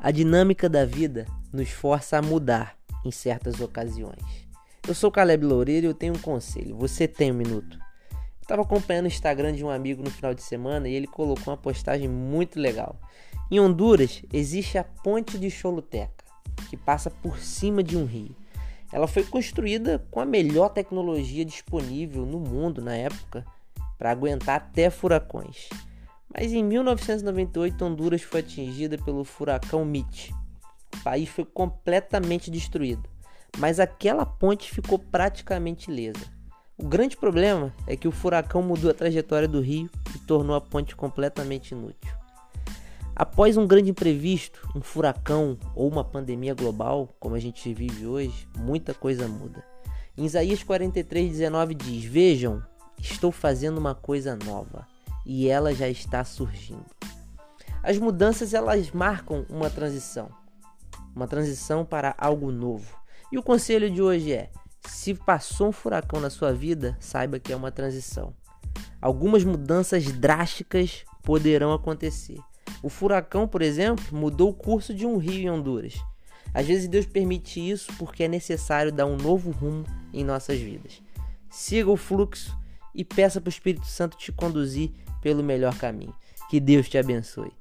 A dinâmica da vida nos força a mudar em certas ocasiões. Eu sou Caleb Loureiro e eu tenho um conselho. Você tem um minuto? Estava acompanhando o Instagram de um amigo no final de semana e ele colocou uma postagem muito legal. Em Honduras existe a Ponte de Choluteca, que passa por cima de um rio. Ela foi construída com a melhor tecnologia disponível no mundo na época para aguentar até furacões. Mas em 1998, Honduras foi atingida pelo furacão Mitch. O país foi completamente destruído, mas aquela ponte ficou praticamente ilesa. O grande problema é que o furacão mudou a trajetória do rio e tornou a ponte completamente inútil. Após um grande imprevisto, um furacão ou uma pandemia global, como a gente vive hoje, muita coisa muda. Em Isaías 43:19 diz: Vejam, estou fazendo uma coisa nova e ela já está surgindo. As mudanças elas marcam uma transição, uma transição para algo novo. E o conselho de hoje é: se passou um furacão na sua vida, saiba que é uma transição. Algumas mudanças drásticas poderão acontecer. O furacão, por exemplo, mudou o curso de um rio em Honduras. Às vezes Deus permite isso porque é necessário dar um novo rumo em nossas vidas. Siga o fluxo e peça para o Espírito Santo te conduzir pelo melhor caminho. Que Deus te abençoe.